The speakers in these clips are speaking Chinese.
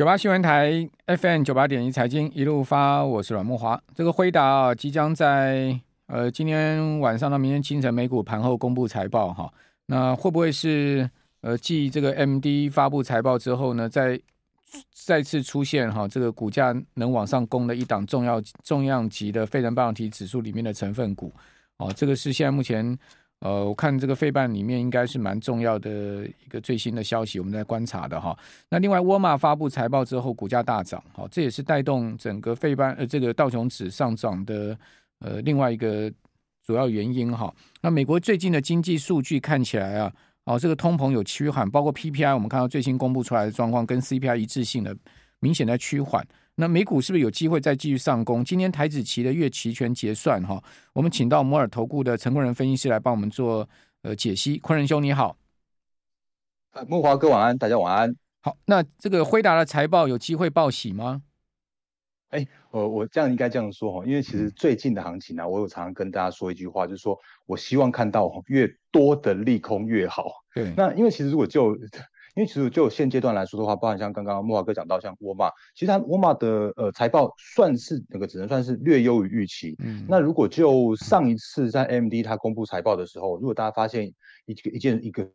九八新闻台 FM 九八点一财经一路发，我是阮慕华。这个辉达啊，即将在呃今天晚上到明天清晨美股盘后公布财报哈。那会不会是呃继这个 MD 发布财报之后呢，再再次出现哈这个股价能往上攻的一档重要重量级的费城半导体指数里面的成分股？哦，这个是现在目前。呃，我看这个费半里面应该是蛮重要的一个最新的消息，我们在观察的哈。那另外，沃尔玛发布财报之后，股价大涨，好，这也是带动整个费半呃这个道琼指上涨的呃另外一个主要原因哈。那美国最近的经济数据看起来啊，哦，这个通膨有趋缓，包括 PPI，我们看到最新公布出来的状况跟 CPI 一致性的明显在趋缓。那美股是不是有机会再继续上攻？今天台子期的月期权结算哈，我们请到摩尔投顾的陈坤仁分析师来帮我们做呃解析。坤仁兄你好，慕驊哥晚安，大家晚安。好，那这个辉达的财报有机会报喜吗？哎，我我这样应该这样说哈，因为其实最近的行情呢、啊，我有常常跟大家说一句话，就是说我希望看到越多的利空越好。对，那因为其实如果就因为其实就现阶段来说的话，包含像刚刚莫华哥讲到像沃尔玛，其实它沃尔玛的呃财报算是那个只能算是略优于预期。嗯，那如果就上一次在 AMD 它公布财报的时候，如果大家发现一个一件一个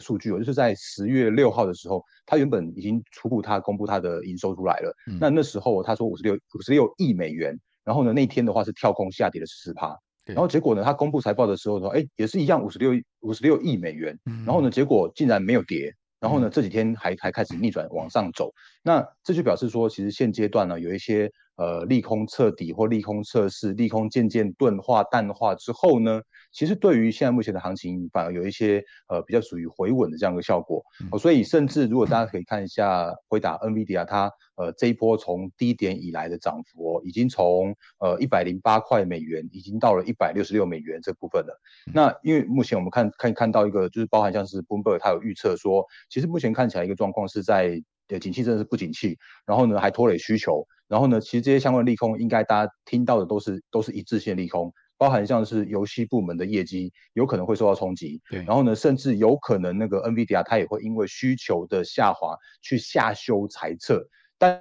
数据，就是在十月六号的时候，他原本已经初步他公布他的营收出来了。嗯，那那时候他说五十六五十六亿美元，然后呢那天的话是跳空下跌了十四趴。然后结果呢，他公布财报的时候说，哎，也是一样五十六五十六亿美元。然后呢，结果竟然没有跌。然后呢，这几天还还开始逆转往上走，那这就表示说，其实现阶段呢，有一些呃利空彻底或利空测试，利空渐渐钝化淡化之后呢，其实对于现在目前的行情，反而有一些呃比较属于回稳的这样一个效果。哦，所以甚至如果大家可以看一下回答 NVIDIA 它。呃，这一波从低点以来的涨幅哦，已经从呃一百零八块美元，已经到了一百六十六美元这部分了。那因为目前我们看看看到一个，就是包含像是 Bloomberg 它有预测说，其实目前看起来一个状况是在呃景气真的是不景气，然后呢还拖累需求，然后呢其实这些相关的利空，应该大家听到的都是都是一致性利空，包含像是游戏部门的业绩有可能会受到冲击，对，然后呢甚至有可能那个 NVIDIA 它也会因为需求的下滑去下修财测。但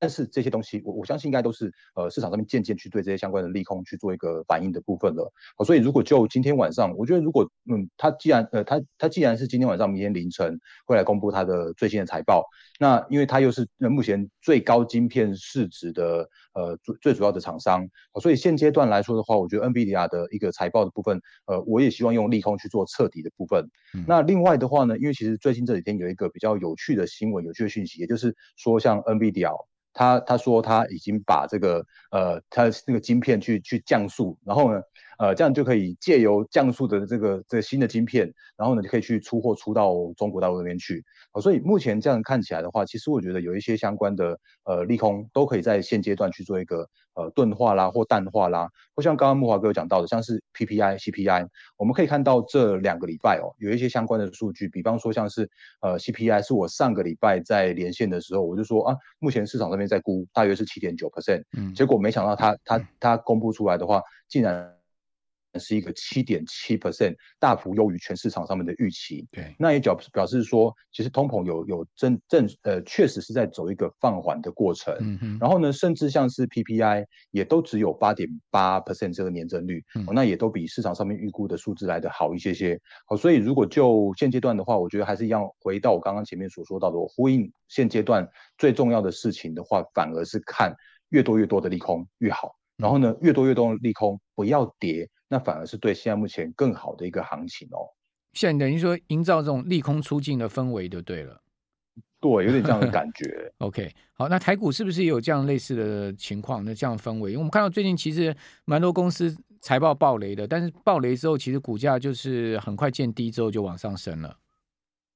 但是这些东西，我我相信应该都是呃市场上面渐渐去对这些相关的利空去做一个反应的部分了。好，所以如果就今天晚上，我觉得如果嗯，他既然呃他他既然是今天晚上、明天凌晨会来公布他的最新的财报，那因为他又是目前最高晶片市值的呃最最主要的厂商，所以现阶段来说的话，我觉得 NVIDIA 的一个财报的部分，呃，我也希望用利空去做彻底的部分。嗯、那另外的话呢，因为其实最近这几天有一个比较有趣的新闻、有趣的讯息，也就是说像 NVIDIA。他他说他已经把这个呃他那个晶片去去降速，然后呢呃这样就可以借由降速的这个这新的晶片，然后呢就可以去出货出到中国大陆那边去。好，所以目前这样看起来的话，其实我觉得有一些相关的呃利空都可以在现阶段去做一个呃钝化啦或淡化啦。或像刚刚木华哥有讲到的，像是 PPI、CPI，我们可以看到这两个礼拜哦有一些相关的数据，比方说像是呃 CPI 是我上个礼拜在连线的时候我就说啊，目前市场上面在估大约是七点九 percent，嗯，结果没想到他他他公布出来的话，竟然。是一个七点七 percent，大幅优于全市场上面的预期。对，那也表表示说，其实通膨有有正正呃，确实是在走一个放缓的过程。嗯哼。然后呢，甚至像是 PPI 也都只有八点八 percent 这个年增率，嗯哦，那也都比市场上面预估的数字来得好一些些。好，所以如果就现阶段的话，我觉得还是一样，回到我刚刚前面所说到的，我呼应现阶段最重要的事情的话，反而是看越多越多的利空越好。然后呢，越多越多的利空不要跌。那反而是对现在目前更好的一个行情哦。现在等于说营造这种利空出尽的氛围就对了。对，有点这样的感觉。OK，好，那台股是不是也有这样类似的情况？那这样氛围，因为我们看到最近其实蛮多公司财报暴雷的，但是暴雷之后，其实股价就是很快见低之后就往上升了。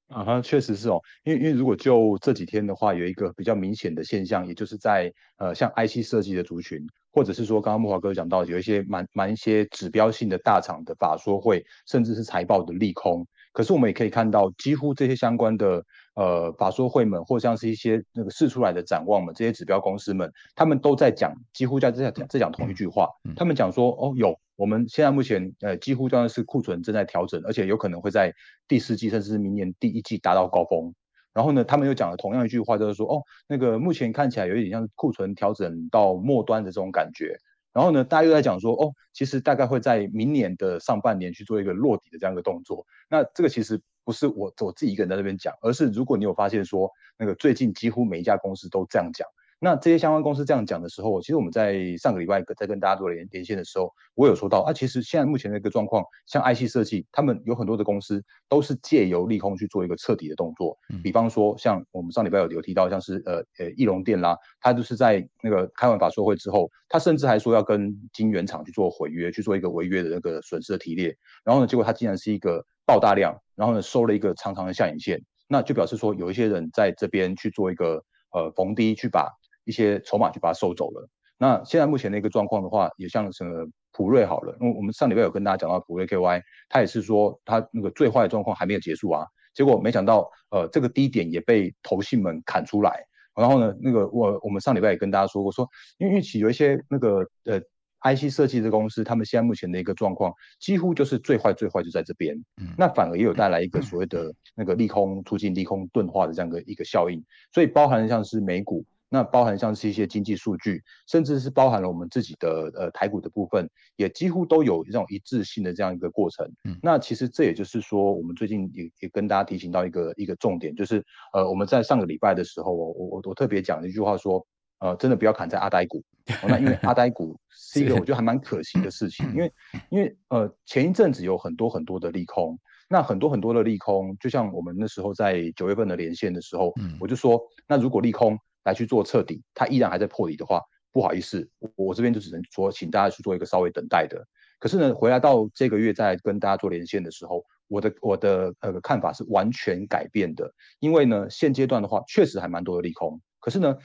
啊哈，确实是哦，因为因为如果就这几天的话，有一个比较明显的现象，也就是在呃像 IC 设计的族群，或者是说刚刚木华哥讲到有一些蛮蛮一些指标性的大厂的法说会，甚至是财报的利空。可是我们也可以看到，几乎这些相关的呃法说会们，或像是一些那个试出来的展望们，这些指标公司们，他们都在讲，几乎在在在讲同一句话。他们讲说，哦，有我们现在目前呃几乎当然是库存正在调整，而且有可能会在第四季甚至是明年第一季达到高峰。然后呢，他们又讲了同样一句话，就是说，哦，那个目前看起来有一点像库存调整到末端的这种感觉。然后呢，大家又在讲说，哦，其实大概会在明年的上半年去做一个落底的这样一个动作。那这个其实不是我我自己一个人在那边讲，而是如果你有发现说，那个最近几乎每一家公司都这样讲。那这些相关公司这样讲的时候，其实我们在上个礼拜在跟大家做连连线的时候，我有说到啊，其实现在目前的一个状况，像 IC 设计，他们有很多的公司都是借由利空去做一个彻底的动作。嗯、比方说，像我们上礼拜有有提到，像是呃呃义隆电啦，他就是在那个开完法说会之后，他甚至还说要跟晶圆厂去做毁约，去做一个违约的那个损失的提列。然后呢，结果他竟然是一个爆大量，然后呢收了一个长长的下影线，那就表示说有一些人在这边去做一个呃逢低去把。一些筹码就把它收走了。那现在目前的一个状况的话，也像什么普瑞好了，因为我们上礼拜有跟大家讲到普瑞 KY，它也是说它那个最坏的状况还没有结束啊。结果没想到，呃，这个低点也被投信们砍出来。然后呢，那个我我们上礼拜也跟大家说过，说因为预期有一些那个呃 IC 设计的公司，他们现在目前的一个状况，几乎就是最坏最坏就在这边。嗯。那反而也有带来一个所谓的那个利空促进、利空钝化的这样的一个效应。所以包含像是美股。那包含像是一些经济数据，甚至是包含了我们自己的呃台股的部分，也几乎都有这种一致性的这样一个过程。嗯，那其实这也就是说，我们最近也也跟大家提醒到一个一个重点，就是呃我们在上个礼拜的时候，我我我特别讲了一句话说，呃真的不要砍在阿呆股。哦，那因为阿呆股 是一个我觉得还蛮可惜的事情，因为因为呃前一阵子有很多很多的利空，那很多很多的利空，就像我们那时候在九月份的连线的时候，嗯，我就说，那如果利空。来去做彻底，它依然还在破底的话，不好意思，我，这边就只能说，请大家去做一个稍微等待的。可是呢，回来到这个月再跟大家做连线的时候，我的我的呃看法是完全改变的，因为呢，现阶段的话确实还蛮多的利空，可是呢，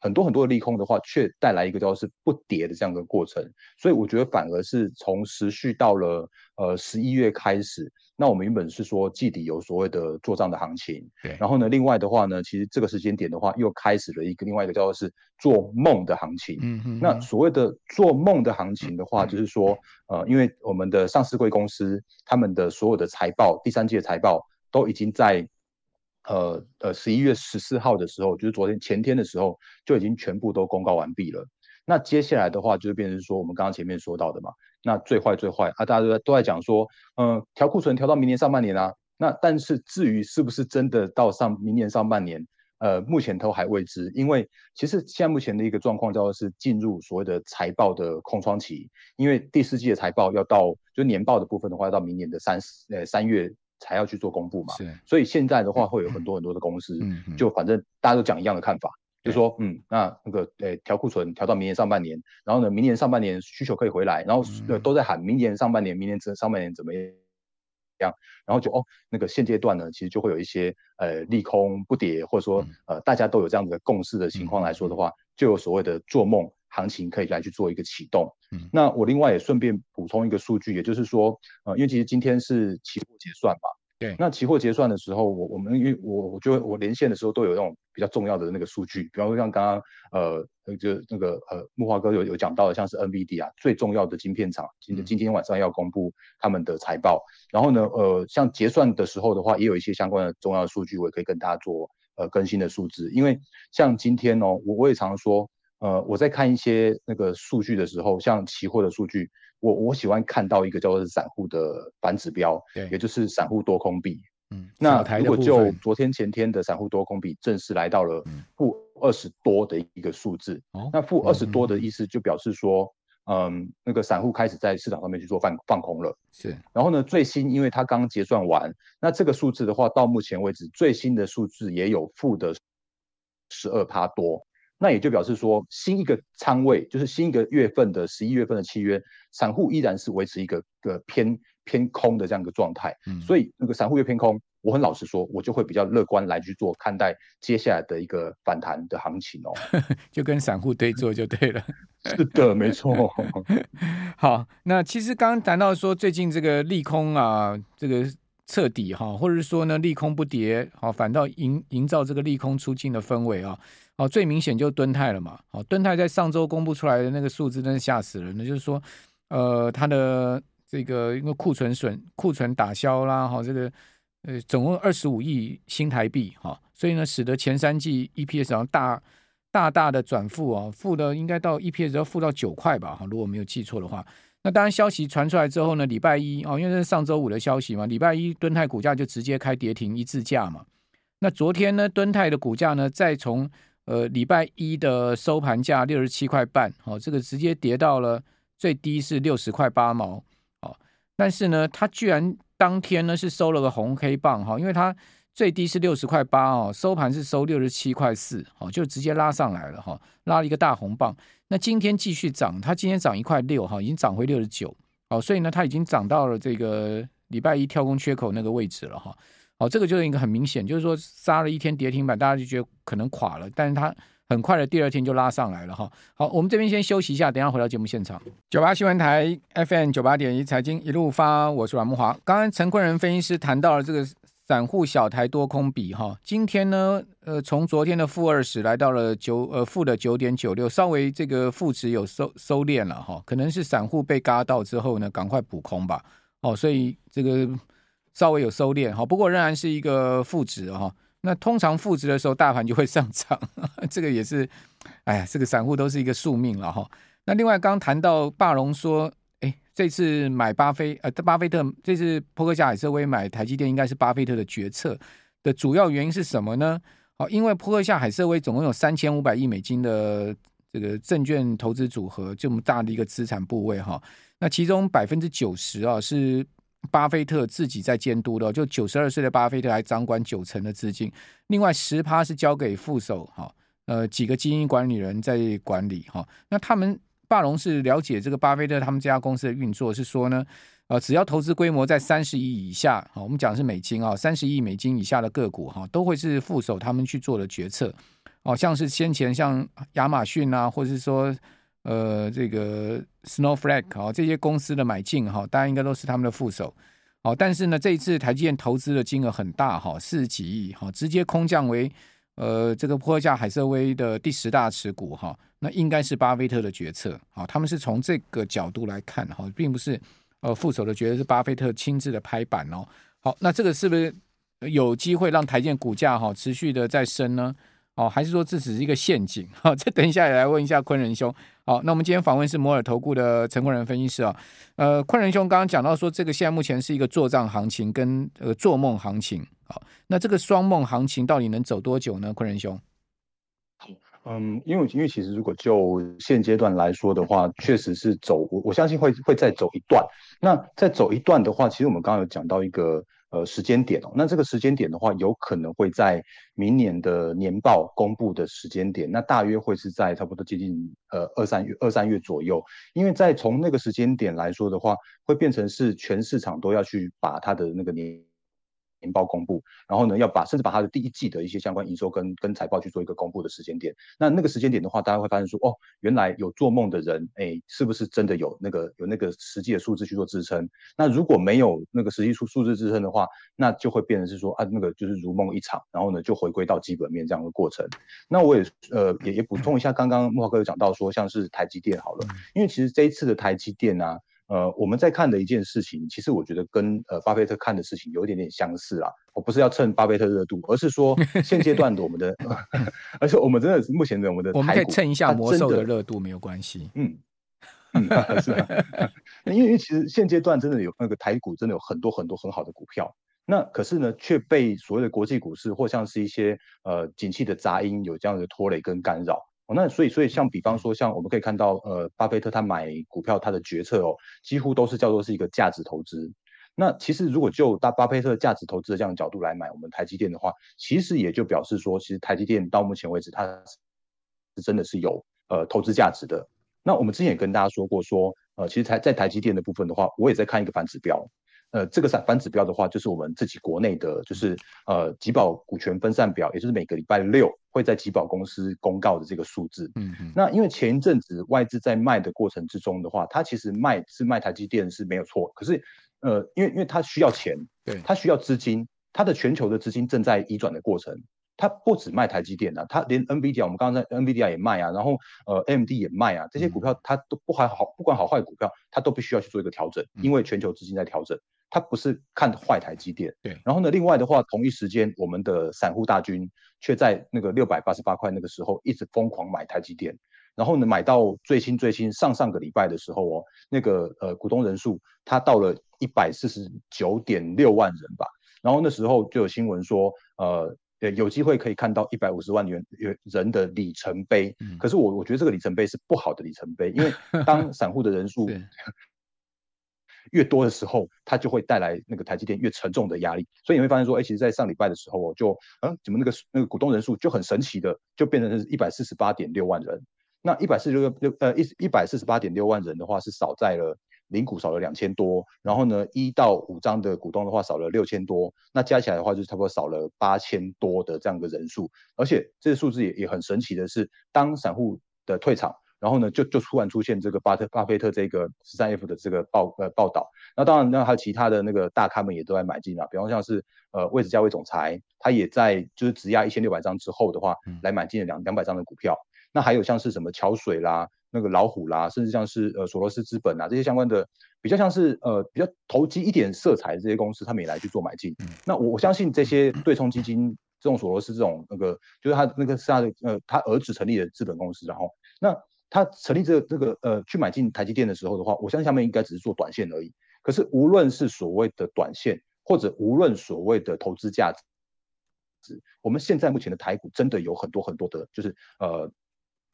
很多很多的利空的话，却带来一个叫做是不跌的这样的过程，所以我觉得反而是从持续到了呃十一月开始。那我们原本是说季底有所谓的做账的行情，对。然后呢，另外的话呢，其实这个时间点的话，又开始了一个另外一个叫做是做梦的行情。嗯嗯。那所谓的做梦的行情的话，就是说，呃，因为我们的上市贵公司他们的所有的财报，第三季的财报都已经在，呃呃十一月十四号的时候，就是昨天前天的时候就已经全部都公告完毕了。那接下来的话，就是变成说我们刚刚前面说到的嘛。那最坏最坏啊，大家都在都在讲说，嗯，调库存调到明年上半年啊。那但是至于是不是真的到上明年上半年，呃，目前都还未知。因为其实现在目前的一个状况叫做是进入所谓的财报的空窗期，因为第四季的财报要到，就年报的部分的话，要到明年的三十呃三月才要去做公布嘛。是。所以现在的话，会有很多很多的公司，就反正大家都讲一样的看法。就说嗯，那那个呃，调库存调到明年上半年，然后呢，明年上半年需求可以回来，然后呃都在喊明年上半年，明年这上半年怎么样？然后就哦，那个现阶段呢，其实就会有一些呃利空不跌，或者说呃大家都有这样的共识的情况来说的话，就有所谓的做梦行情可以来去做一个启动。嗯，那我另外也顺便补充一个数据，也就是说呃，因为其实今天是期货结算嘛。对，那期货结算的时候，我我们因为我我觉得我连线的时候都有那种比较重要的那个数据，比方说像刚刚呃就那个呃木华哥有有讲到的，像是 NVIDIA 啊最重要的晶片厂，今天今天晚上要公布他们的财报，然后呢呃像结算的时候的话，也有一些相关的重要的数据，我也可以跟大家做呃更新的数字，因为像今天哦，我我也常说。呃，我在看一些那个数据的时候，像期货的数据，我我喜欢看到一个叫做是散户的反指标，对，也就是散户多空比。嗯，那如果就昨天前天的散户多空比正式来到了负二十多的一个数字，嗯、那负二十多的意思就表示说，嗯，嗯，那个散户开始在市场上面去做放放空了。是，然后呢，最新因为它刚结算完，那这个数字的话，到目前为止最新的数字也有负的十二趴多。那也就表示说，新一个仓位就是新一个月份的十一月份的契约，散户依然是维持一个个偏偏空的这样一个状态。嗯，所以那个散户越偏空，我很老实说，我就会比较乐观来去做看待接下来的一个反弹的行情哦。就跟散户对做就对了。是的，没错。好，那其实刚刚谈到说最近这个利空啊，这个彻底哈，或者是说呢利空不跌，好，反倒营营造这个利空出尽的氛围啊。哦，最明显就是敦泰了嘛。好，敦泰在上周公布出来的那个数字，真是吓死人。那就是说，呃，它的这个因为库存损、库存打消啦，哈，这个呃，总共二十五亿新台币，哈，所以呢，使得前三季 EPS 上大大大的转负哦，负的应该到 EPS 要负到九块吧，哈，如果没有记错的话。那当然，消息传出来之后呢，礼拜一哦，因为这是上周五的消息嘛，礼拜一敦泰股价就直接开跌停一字价嘛。那昨天呢，敦泰的股价呢，再从呃礼拜一的收盘价六十七块半，哦，这个直接跌到了最低是六十块八毛，哦，但是呢，它居然当天呢是收了个红黑棒，哈，因为它最低是六十块八哦，收盘是收六十七块四，哦，就直接拉上来了，哈，拉了一个大红棒。那今天继续涨，它今天涨一块六哈，已经涨回六十九，好，所以呢，它已经涨到了这个礼拜一跳空缺口那个位置了哈，好，这个就是一个很明显，就是说杀了一天跌停板，大家就觉得可能垮了，但是它很快的第二天就拉上来了哈。好，我们这边先休息一下，等一下回到节目现场。九八新闻台 FM 九八点一财经一路发，我是阮慕华。刚刚陈坤仁分析师谈到了这个。散户小台多空比哈，今天呢，呃，从昨天的负二十来到了九呃负的九点九六，稍微这个负值有收收敛了哈，可能是散户被嘎到之后呢，赶快补空吧，哦，所以这个稍微有收敛哈，不过仍然是一个负值哈。那通常负值的时候，大盘就会上涨，这个也是，哎呀，这个散户都是一个宿命了哈。那另外刚谈到霸龙说。哎这次买巴菲呃，巴菲特这次波克夏海瑟威买台积电，应该是巴菲特的决策的主要原因是什么呢？好，因为波克夏海瑟威总共有三千五百亿美金的这个证券投资组合，这么大的一个资产部位哈。那其中百分之九十啊是巴菲特自己在监督的，就九十二岁的巴菲特还掌管九成的资金，另外十趴是交给副手哈，呃几个基金管理人在管理哈。那他们。霸龙是了解这个巴菲特他们这家公司的运作，是说呢，呃，只要投资规模在三十亿以下，好，我们讲的是美金啊，三十亿美金以下的个股哈，都会是副手他们去做的决策，哦，像是先前像亚马逊啊，或者是说呃这个 Snowflake 哦这些公司的买进哈，大家应该都是他们的副手，哦，但是呢，这一次台积电投资的金额很大哈，四十几亿哈，直接空降为。呃，这个波下海瑟威的第十大持股哈，那应该是巴菲特的决策啊。他们是从这个角度来看哈，并不是呃副手的决策是巴菲特亲自的拍板哦。好，那这个是不是有机会让台积电股价哈持续的再升呢？哦，还是说这只是一个陷阱？好，这等一下也来问一下昆仁兄。好，那我们今天访问是摩尔投顾的陈昆仁分析师啊。呃，坤仁兄刚刚讲到说，这个现在目前是一个作帐行情跟呃做梦行情。好，那这个双梦行情到底能走多久呢？坤仁兄？嗯，因为因为其实如果就现阶段来说的话，确实是走，我我相信会会再走一段。那再走一段的话，其实我们刚刚有讲到一个。呃，时间点哦，那这个时间点的话，有可能会在明年的年报公布的时间点，那大约会是在差不多接近呃二三月二三月左右，因为在从那个时间点来说的话，会变成是全市场都要去把它的那个年。年报公布，然后呢，要把甚至把它的第一季的一些相关营收跟跟财报去做一个公布的时间点。那那个时间点的话，大家会发现说，哦，原来有做梦的人，哎，是不是真的有那个有那个实际的数字去做支撑？那如果没有那个实际数数字支撑的话，那就会变成是说啊，那个就是如梦一场，然后呢，就回归到基本面这样的过程。那我也呃也也补充一下，刚刚木华哥有讲到说，像是台积电好了，因为其实这一次的台积电啊。呃，我们在看的一件事情，其实我觉得跟呃巴菲特看的事情有一点点相似啊。我不是要蹭巴菲特热度，而是说 现阶段的我们的，而且我们真的是目前的我们的台股，我们可以蹭一下魔兽的热度没有关系。嗯，嗯 是因为其实现阶段真的有那个台股真的有很多很多很好的股票，那可是呢却被所谓的国际股市或像是一些呃景气的杂音有这样的拖累跟干扰。那所以，所以像比方说，像我们可以看到，呃，巴菲特他买股票，他的决策哦，几乎都是叫做是一个价值投资。那其实如果就大巴菲特价值投资的这样的角度来买我们台积电的话，其实也就表示说，其实台积电到目前为止，它是真的是有呃投资价值的。那我们之前也跟大家说过，说呃，其实台在台积电的部分的话，我也在看一个反指标。呃，这个反反指标的话，就是我们自己国内的，就是呃，集保股权分散表，也就是每个礼拜六会在集保公司公告的这个数字。嗯嗯。那因为前一阵子外资在卖的过程之中的话，它其实卖是卖台积电是没有错，可是呃，因为因为它需要钱，对，它需要资金，它的全球的资金正在移转的过程。它不止卖台积电啊，它连 NVIDIA 我们刚刚在 NVIDIA 也卖啊，然后呃 AMD 也卖啊，这些股票它都不还好，不管好坏股票，它都必须要去做一个调整，因为全球资金在调整。他不是看坏台积电。对。然后呢，另外的话，同一时间，我们的散户大军却在那个六百八十八块那个时候一直疯狂买台积电。然后呢，买到最新最新上上个礼拜的时候哦，那个呃股东人数他到了一百四十九点六万人吧。然后那时候就有新闻说，呃。呃，有机会可以看到一百五十万元人的里程碑。嗯、可是我我觉得这个里程碑是不好的里程碑，因为当散户的人数 越多的时候，它就会带来那个台积电越沉重的压力。所以你会发现说，哎，其实，在上礼拜的时候，我就嗯，怎么那个那个股东人数就很神奇的，就变成是一百四十八点六万人。那一百四十六六呃一一百四十八点六万人的话，是少在了。零股少了两千多，然后呢，一到五张的股东的话少了六千多，那加起来的话就是差不多少了八千多的这样的人数，而且这个数字也也很神奇的是，当散户的退场，然后呢就就突然出现这个巴特巴菲特这个十三 F 的这个报呃报道，那当然那还有其他的那个大咖们也都在买进啊，比方像是呃位置价位总裁，他也在就是质押一千六百张之后的话，来买进了两两百张的股票，那还有像是什么桥水啦。那个老虎啦，甚至像是呃索罗斯资本啊这些相关的，比较像是呃比较投机一点色彩的这些公司，他们也来去做买进。嗯、那我我相信这些对冲基金，这种索罗斯这种那个，就是他那个是他的呃他儿子成立的资本公司，然后那他成立这个这个呃去买进台积电的时候的话，我相信他们应该只是做短线而已。可是无论是所谓的短线，或者无论所谓的投资价值，我们现在目前的台股真的有很多很多的，就是呃。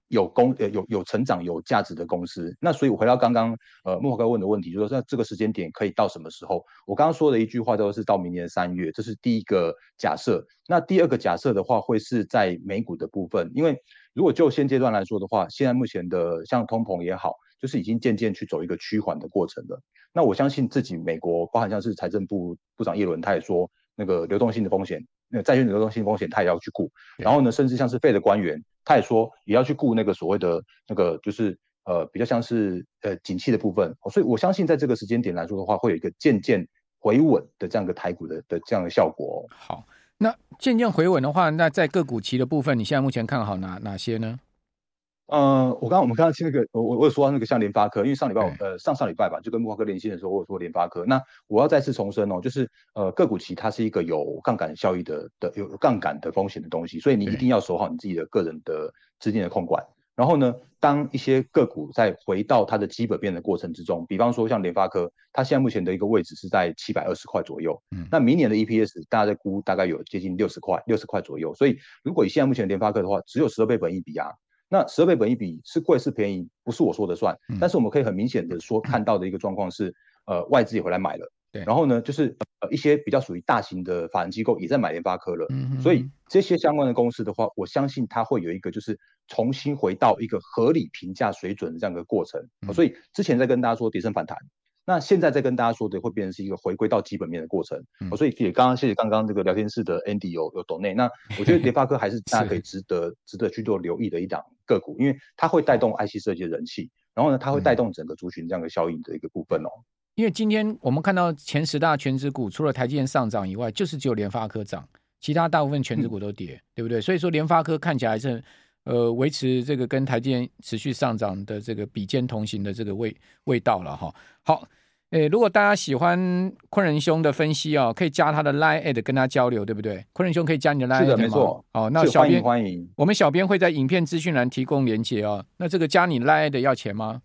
有公呃有有成长有价值的公司，那所以我回到刚刚呃慕驊哥问的问题，就是说在这个时间点可以到什么时候？我刚刚说的一句话都是到明年三月，这是第一个假设。那第二个假设的话，会是在美股的部分，因为如果就现阶段来说的话，现在目前的像通膨也好，就是已经渐渐去走一个趋缓的过程了。那我相信自己美国，包含像是财政部部长耶伦，他也说那个流动性的风险。那债券流动性风险，他也要去顾。然后呢，甚至像是 Fed 的官员，他也说也要去顾那个所谓的那个，就是呃比较像是呃景气的部分。所以我相信在这个时间点来说的话，会有一个渐渐回稳的这样一个台股的的这样的效果。好，那渐渐回稳的话，那在个股期的部分，你现在目前看好哪哪些呢？呃，我刚刚我们刚刚听那个，我我有说到那个像联发科，因为上礼拜我呃上上礼拜吧，就跟木华哥连线的时候，我有说联发科。那我要再次重申哦，就是呃个股期它是一个有杠杆效益的的有杠杆的风险的东西，所以你一定要守好你自己的个人的资金的控管。然后呢，当一些个股在回到它的基本面的过程之中，比方说像联发科，它现在目前的一个位置是在七百二十块左右。嗯，那明年的 EPS 大家在估大概有接近六十块，六十块左右。所以如果以现在目前的联发科的话，只有十二倍本益比啊。那十二倍本益比是贵是便宜，不是我说的算，嗯、但是我们可以很明显的说看到的一个状况是，呃，外资也回来买了，对，然后呢，就是呃一些比较属于大型的法人机构也在买联发科了，嗯哼，所以这些相关的公司的话，我相信它会有一个就是重新回到一个合理评价水准的这样一个过程，嗯、所以之前在跟大家说跌升反弹。那现在在跟大家说的，会变成是一个回归到基本面的过程。嗯、所以也刚刚谢谢刚刚这个聊天室的 Andy 有有抖内。那我觉得 联发科还是大家可以值得值得去做留意的一档个股，因为它会带动 IC 设计的人气，然后呢，它会带动整个族群这样的效应的一个部分哦。因为今天我们看到前十大权值股，除了台积电上涨以外，就是只有联发科涨，其他大部分权值股都跌，嗯、对不对？所以说联发科看起来还是呃维持这个跟台积电持续上涨的这个比肩同行的这个味味道了哈。好。诶，如果大家喜欢昆仁兄的分析哦，可以加他的 Line@ 跟他交流，对不对？昆仁兄可以加你的 Line@ 吗？是的，没错。哦，那小编欢迎，我们小编会在影片资讯栏提供连接哦。那这个加你 Line@ 要钱吗？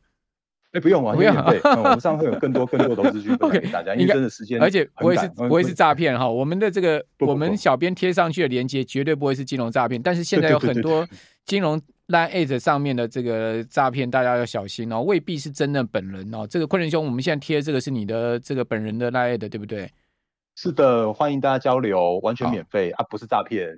哎，不用啊，不用。我们上会有更多 更多的资讯给大家，因为真的时间，而且不会是不会是诈骗哈。我们的这个我们小编贴上去的连接绝对不会是金融诈骗，但是现在有很多金融。Line@ 上面的这个诈骗，大家要小心哦，未必是真的本人哦。这个昆仑兄，我们现在贴这个是你的这个本人的 Line@，对不对？是的，欢迎大家交流，完全免费啊，不是诈骗。